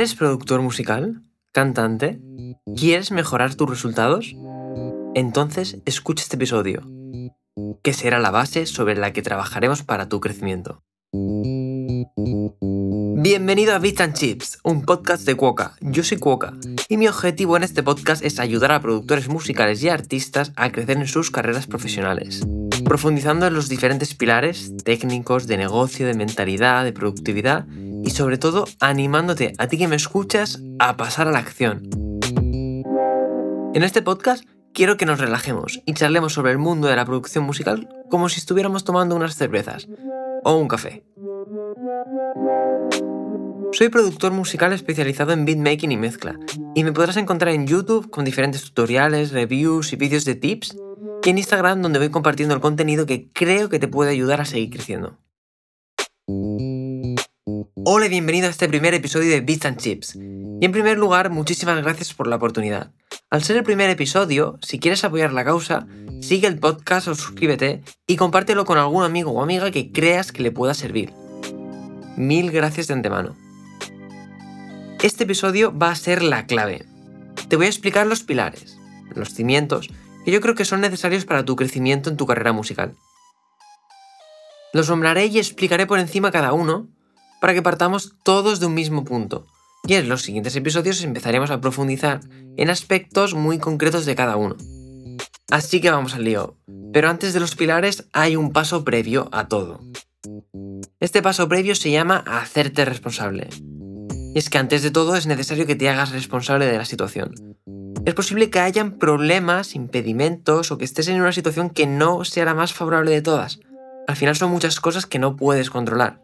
¿Eres productor musical? ¿Cantante? ¿Quieres mejorar tus resultados? Entonces escucha este episodio, que será la base sobre la que trabajaremos para tu crecimiento. Bienvenido a Beats and Chips, un podcast de Cuoca. Yo soy Cuoca y mi objetivo en este podcast es ayudar a productores musicales y artistas a crecer en sus carreras profesionales, profundizando en los diferentes pilares técnicos, de negocio, de mentalidad, de productividad y sobre todo animándote a ti que me escuchas a pasar a la acción. En este podcast quiero que nos relajemos y charlemos sobre el mundo de la producción musical como si estuviéramos tomando unas cervezas o un café. Soy productor musical especializado en beatmaking y mezcla, y me podrás encontrar en YouTube con diferentes tutoriales, reviews y vídeos de tips, y en Instagram donde voy compartiendo el contenido que creo que te puede ayudar a seguir creciendo. Hola y bienvenido a este primer episodio de Beats and Chips. Y en primer lugar, muchísimas gracias por la oportunidad. Al ser el primer episodio, si quieres apoyar la causa, sigue el podcast o suscríbete y compártelo con algún amigo o amiga que creas que le pueda servir. Mil gracias de antemano. Este episodio va a ser la clave. Te voy a explicar los pilares, los cimientos, que yo creo que son necesarios para tu crecimiento en tu carrera musical. Los nombraré y explicaré por encima cada uno para que partamos todos de un mismo punto. Y en los siguientes episodios empezaremos a profundizar en aspectos muy concretos de cada uno. Así que vamos al lío. Pero antes de los pilares hay un paso previo a todo. Este paso previo se llama hacerte responsable. Y es que antes de todo es necesario que te hagas responsable de la situación. Es posible que hayan problemas, impedimentos o que estés en una situación que no sea la más favorable de todas. Al final son muchas cosas que no puedes controlar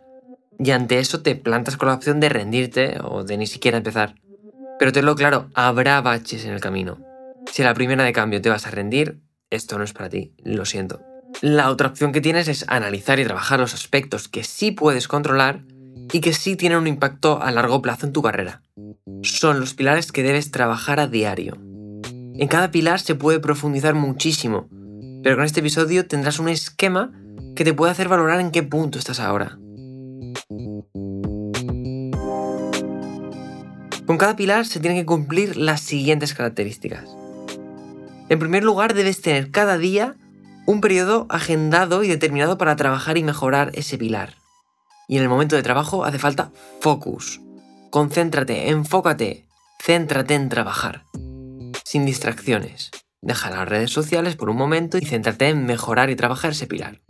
y ante eso te plantas con la opción de rendirte o de ni siquiera empezar. Pero tenlo claro, habrá baches en el camino. Si a la primera de cambio te vas a rendir, esto no es para ti, lo siento. La otra opción que tienes es analizar y trabajar los aspectos que sí puedes controlar y que sí tienen un impacto a largo plazo en tu carrera. Son los pilares que debes trabajar a diario. En cada pilar se puede profundizar muchísimo, pero con este episodio tendrás un esquema que te puede hacer valorar en qué punto estás ahora. Con cada pilar se tienen que cumplir las siguientes características. En primer lugar, debes tener cada día un periodo agendado y determinado para trabajar y mejorar ese pilar. Y en el momento de trabajo hace falta focus. Concéntrate, enfócate, céntrate en trabajar. Sin distracciones. Deja las redes sociales por un momento y céntrate en mejorar y trabajar ese pilar.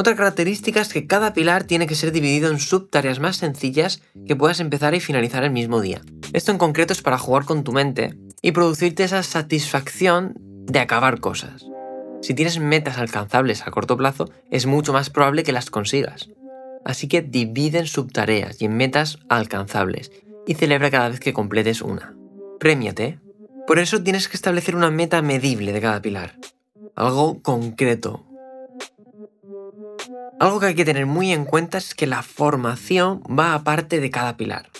Otra característica es que cada pilar tiene que ser dividido en subtareas más sencillas que puedas empezar y finalizar el mismo día. Esto en concreto es para jugar con tu mente y producirte esa satisfacción de acabar cosas. Si tienes metas alcanzables a corto plazo, es mucho más probable que las consigas. Así que divide en subtareas y en metas alcanzables y celebra cada vez que completes una. Premiate. Por eso tienes que establecer una meta medible de cada pilar. Algo concreto, algo que hay que tener muy en cuenta es que la formación va aparte de cada pilar.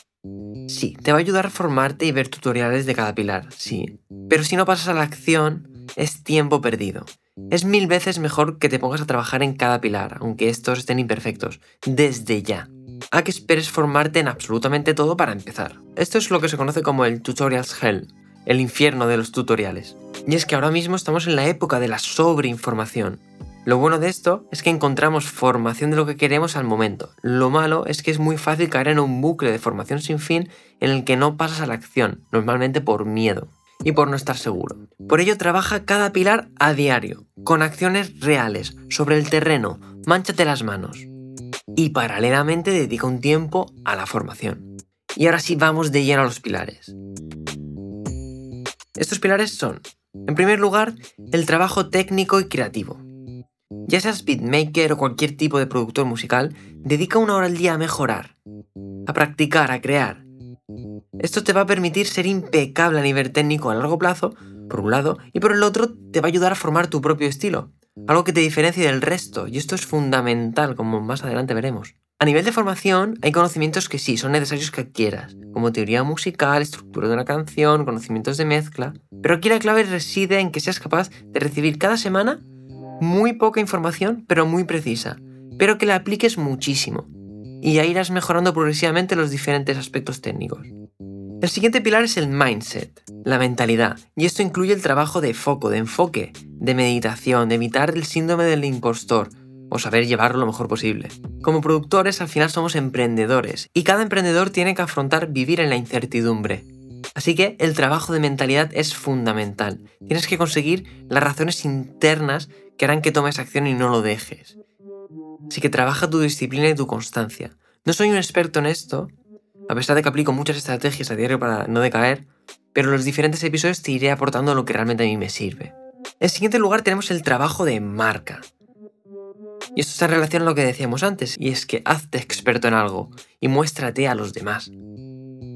Sí, te va a ayudar a formarte y ver tutoriales de cada pilar, sí. Pero si no pasas a la acción, es tiempo perdido. Es mil veces mejor que te pongas a trabajar en cada pilar, aunque estos estén imperfectos, desde ya. A que esperes formarte en absolutamente todo para empezar. Esto es lo que se conoce como el Tutorials Hell, el infierno de los tutoriales. Y es que ahora mismo estamos en la época de la sobreinformación. Lo bueno de esto es que encontramos formación de lo que queremos al momento. Lo malo es que es muy fácil caer en un bucle de formación sin fin en el que no pasas a la acción, normalmente por miedo y por no estar seguro. Por ello trabaja cada pilar a diario, con acciones reales, sobre el terreno, manchate las manos. Y paralelamente dedica un tiempo a la formación. Y ahora sí vamos de lleno a los pilares. Estos pilares son, en primer lugar, el trabajo técnico y creativo. Ya seas beatmaker o cualquier tipo de productor musical, dedica una hora al día a mejorar, a practicar, a crear. Esto te va a permitir ser impecable a nivel técnico a largo plazo, por un lado, y por el otro te va a ayudar a formar tu propio estilo, algo que te diferencie del resto, y esto es fundamental, como más adelante veremos. A nivel de formación, hay conocimientos que sí, son necesarios que adquieras, como teoría musical, estructura de una canción, conocimientos de mezcla, pero aquí la clave reside en que seas capaz de recibir cada semana muy poca información, pero muy precisa, pero que la apliques muchísimo. y ya irás mejorando progresivamente los diferentes aspectos técnicos. El siguiente pilar es el mindset, la mentalidad, y esto incluye el trabajo de foco, de enfoque, de meditación, de evitar el síndrome del impostor, o saber llevarlo lo mejor posible. Como productores al final somos emprendedores, y cada emprendedor tiene que afrontar vivir en la incertidumbre. Así que el trabajo de mentalidad es fundamental. Tienes que conseguir las razones internas que harán que tomes acción y no lo dejes. Así que trabaja tu disciplina y tu constancia. No soy un experto en esto, a pesar de que aplico muchas estrategias a diario para no decaer, pero en los diferentes episodios te iré aportando lo que realmente a mí me sirve. En siguiente lugar tenemos el trabajo de marca. Y esto está en relación a lo que decíamos antes, y es que hazte experto en algo y muéstrate a los demás.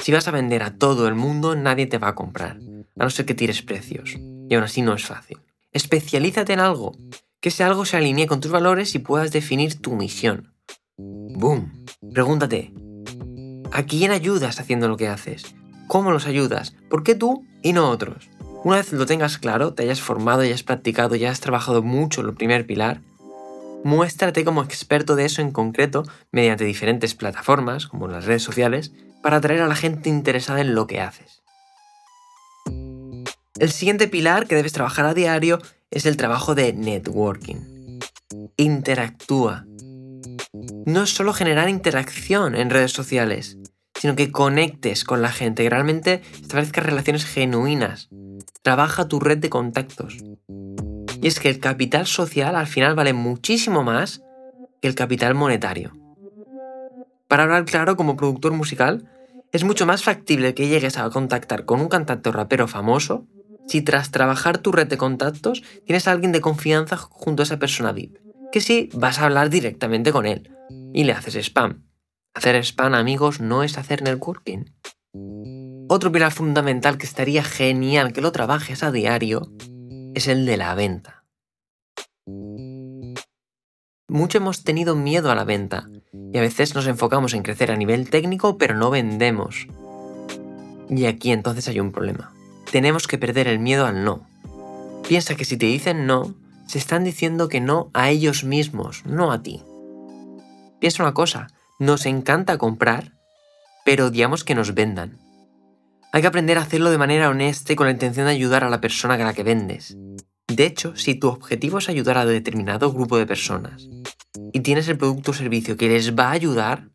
Si vas a vender a todo el mundo, nadie te va a comprar, a no ser que tires precios, y aún así no es fácil. Especialízate en algo, que ese algo se alinee con tus valores y puedas definir tu misión. ¡Boom! Pregúntate, ¿a quién ayudas haciendo lo que haces? ¿Cómo los ayudas? ¿Por qué tú y no otros? Una vez lo tengas claro, te hayas formado, y hayas practicado, ya has trabajado mucho en el primer pilar, muéstrate como experto de eso en concreto mediante diferentes plataformas, como las redes sociales, para atraer a la gente interesada en lo que haces. El siguiente pilar que debes trabajar a diario es el trabajo de networking. Interactúa. No es solo generar interacción en redes sociales, sino que conectes con la gente, que realmente establezcas relaciones genuinas. Trabaja tu red de contactos. Y es que el capital social al final vale muchísimo más que el capital monetario. Para hablar claro, como productor musical, es mucho más factible que llegues a contactar con un cantante rapero famoso si tras trabajar tu red de contactos tienes a alguien de confianza junto a esa persona VIP, que si vas a hablar directamente con él y le haces spam. Hacer spam, amigos, no es hacer networking. Otro pilar fundamental que estaría genial que lo trabajes a diario es el de la venta. Mucho hemos tenido miedo a la venta y a veces nos enfocamos en crecer a nivel técnico pero no vendemos. Y aquí entonces hay un problema tenemos que perder el miedo al no. Piensa que si te dicen no, se están diciendo que no a ellos mismos, no a ti. Piensa una cosa, nos encanta comprar, pero odiamos que nos vendan. Hay que aprender a hacerlo de manera honesta y con la intención de ayudar a la persona a la que vendes. De hecho, si tu objetivo es ayudar a determinado grupo de personas y tienes el producto o servicio que les va a ayudar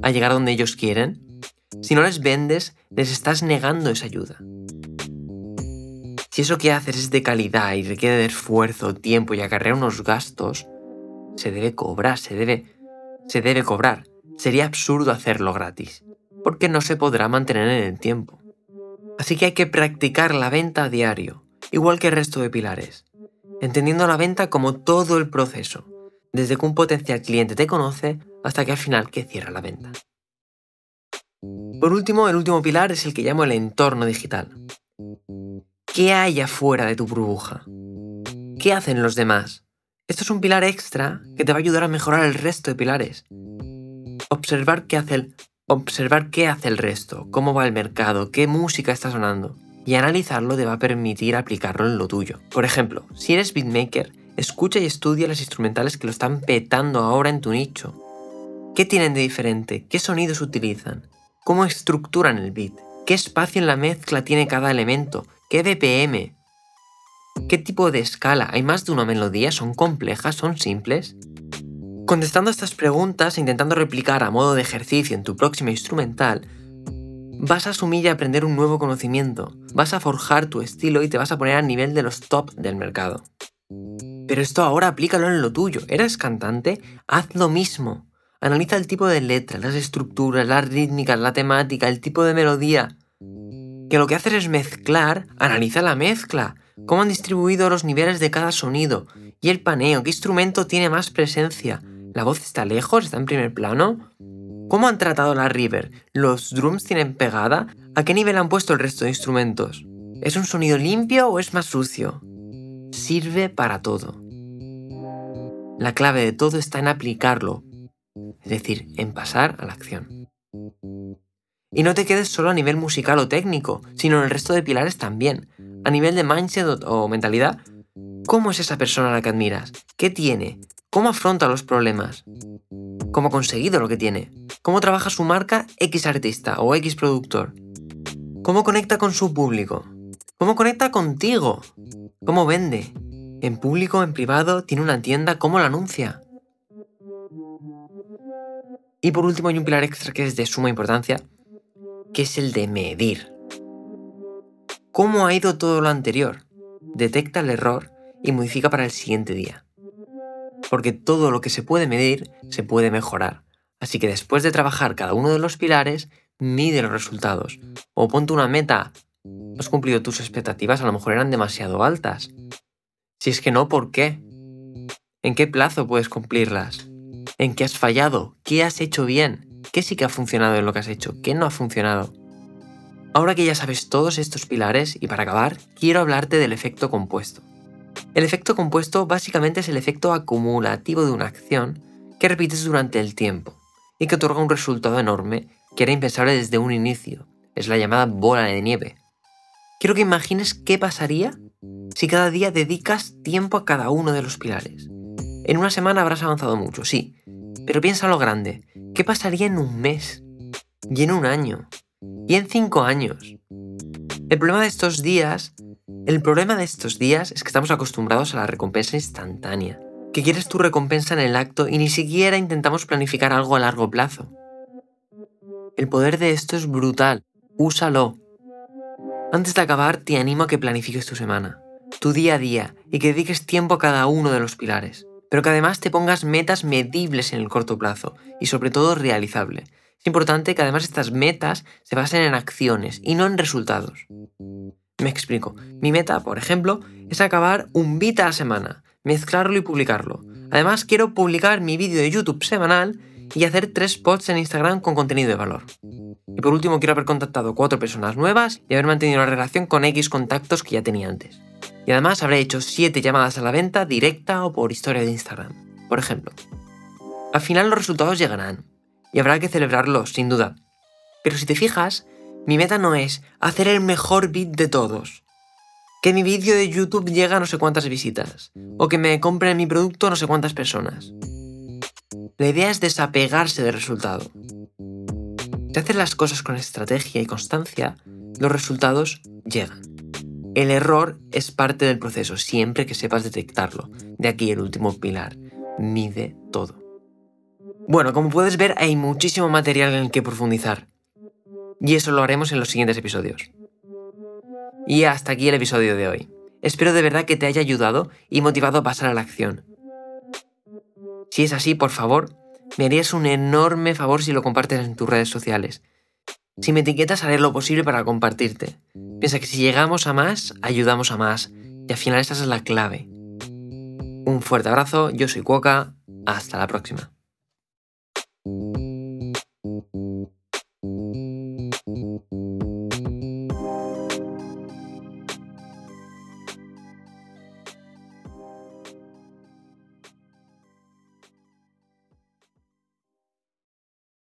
a llegar donde ellos quieren, si no les vendes, les estás negando esa ayuda. Si eso que haces es de calidad y requiere de esfuerzo, tiempo y acarrea unos gastos, se debe cobrar, se debe, se debe cobrar. Sería absurdo hacerlo gratis, porque no se podrá mantener en el tiempo. Así que hay que practicar la venta a diario, igual que el resto de pilares, entendiendo la venta como todo el proceso, desde que un potencial cliente te conoce hasta que al final que cierra la venta. Por último, el último pilar es el que llamo el entorno digital. ¿Qué hay afuera de tu burbuja? ¿Qué hacen los demás? Esto es un pilar extra que te va a ayudar a mejorar el resto de pilares. Observar qué hace el, observar qué hace el resto, cómo va el mercado, qué música está sonando. Y analizarlo te va a permitir aplicarlo en lo tuyo. Por ejemplo, si eres beatmaker, escucha y estudia las instrumentales que lo están petando ahora en tu nicho. ¿Qué tienen de diferente? ¿Qué sonidos utilizan? ¿Cómo estructuran el beat? ¿Qué espacio en la mezcla tiene cada elemento? ¿Qué BPM? ¿Qué tipo de escala? ¿Hay más de una melodía? ¿Son complejas? ¿Son simples? Contestando estas preguntas intentando replicar a modo de ejercicio en tu próxima instrumental, vas a asumir y aprender un nuevo conocimiento, vas a forjar tu estilo y te vas a poner a nivel de los top del mercado. Pero esto ahora aplícalo en lo tuyo. ¿Eres cantante? Haz lo mismo. Analiza el tipo de letra, las estructuras, las rítmicas, la temática, el tipo de melodía que lo que haces es mezclar, analiza la mezcla, cómo han distribuido los niveles de cada sonido y el paneo, qué instrumento tiene más presencia, la voz está lejos, está en primer plano, cómo han tratado la river, los drums tienen pegada, a qué nivel han puesto el resto de instrumentos, ¿es un sonido limpio o es más sucio? Sirve para todo. La clave de todo está en aplicarlo, es decir, en pasar a la acción. Y no te quedes solo a nivel musical o técnico, sino en el resto de pilares también. A nivel de mindset o mentalidad, ¿cómo es esa persona a la que admiras? ¿Qué tiene? ¿Cómo afronta los problemas? cómo ha conseguido lo que tiene, cómo trabaja su marca X artista o X productor, cómo conecta con su público, cómo conecta contigo, cómo vende, en público, en privado, tiene una tienda, cómo la anuncia. Y por último hay un pilar extra que es de suma importancia, que es el de medir. ¿Cómo ha ido todo lo anterior? Detecta el error y modifica para el siguiente día. Porque todo lo que se puede medir se puede mejorar. Así que después de trabajar cada uno de los pilares, mide los resultados. O ponte una meta. ¿Has cumplido tus expectativas? A lo mejor eran demasiado altas. Si es que no, ¿por qué? ¿En qué plazo puedes cumplirlas? ¿En qué has fallado? ¿Qué has hecho bien? ¿Qué sí que ha funcionado en lo que has hecho? ¿Qué no ha funcionado? Ahora que ya sabes todos estos pilares, y para acabar, quiero hablarte del efecto compuesto. El efecto compuesto básicamente es el efecto acumulativo de una acción que repites durante el tiempo y que otorga un resultado enorme que era impensable desde un inicio. Es la llamada bola de nieve. Quiero que imagines qué pasaría si cada día dedicas tiempo a cada uno de los pilares. En una semana habrás avanzado mucho, sí, pero piensa lo grande. ¿Qué pasaría en un mes? ¿Y en un año? ¿Y en cinco años? El problema de estos días, el problema de estos días es que estamos acostumbrados a la recompensa instantánea. Que quieres tu recompensa en el acto y ni siquiera intentamos planificar algo a largo plazo. El poder de esto es brutal. Úsalo. Antes de acabar, te animo a que planifiques tu semana, tu día a día y que dediques tiempo a cada uno de los pilares. Pero que además te pongas metas medibles en el corto plazo y sobre todo realizable. Es importante que además estas metas se basen en acciones y no en resultados. Me explico. Mi meta, por ejemplo, es acabar un beat a la semana, mezclarlo y publicarlo. Además, quiero publicar mi vídeo de YouTube semanal y hacer tres posts en Instagram con contenido de valor. Y por último, quiero haber contactado cuatro personas nuevas y haber mantenido la relación con X contactos que ya tenía antes. Y además habré hecho siete llamadas a la venta directa o por historia de Instagram, por ejemplo. Al final los resultados llegarán y habrá que celebrarlos, sin duda. Pero si te fijas, mi meta no es hacer el mejor beat de todos. Que mi vídeo de YouTube llegue a no sé cuántas visitas. O que me compren mi producto no sé cuántas personas. La idea es desapegarse del resultado. Si haces las cosas con estrategia y constancia, los resultados llegan. El error es parte del proceso siempre que sepas detectarlo. De aquí el último pilar. Mide todo. Bueno, como puedes ver hay muchísimo material en el que profundizar. Y eso lo haremos en los siguientes episodios. Y hasta aquí el episodio de hoy. Espero de verdad que te haya ayudado y motivado a pasar a la acción. Si es así, por favor, me harías un enorme favor si lo compartes en tus redes sociales. Si me etiquetas, haré lo posible para compartirte. Piensa que si llegamos a más, ayudamos a más. Y al final esa es la clave. Un fuerte abrazo, yo soy Cuoca, hasta la próxima.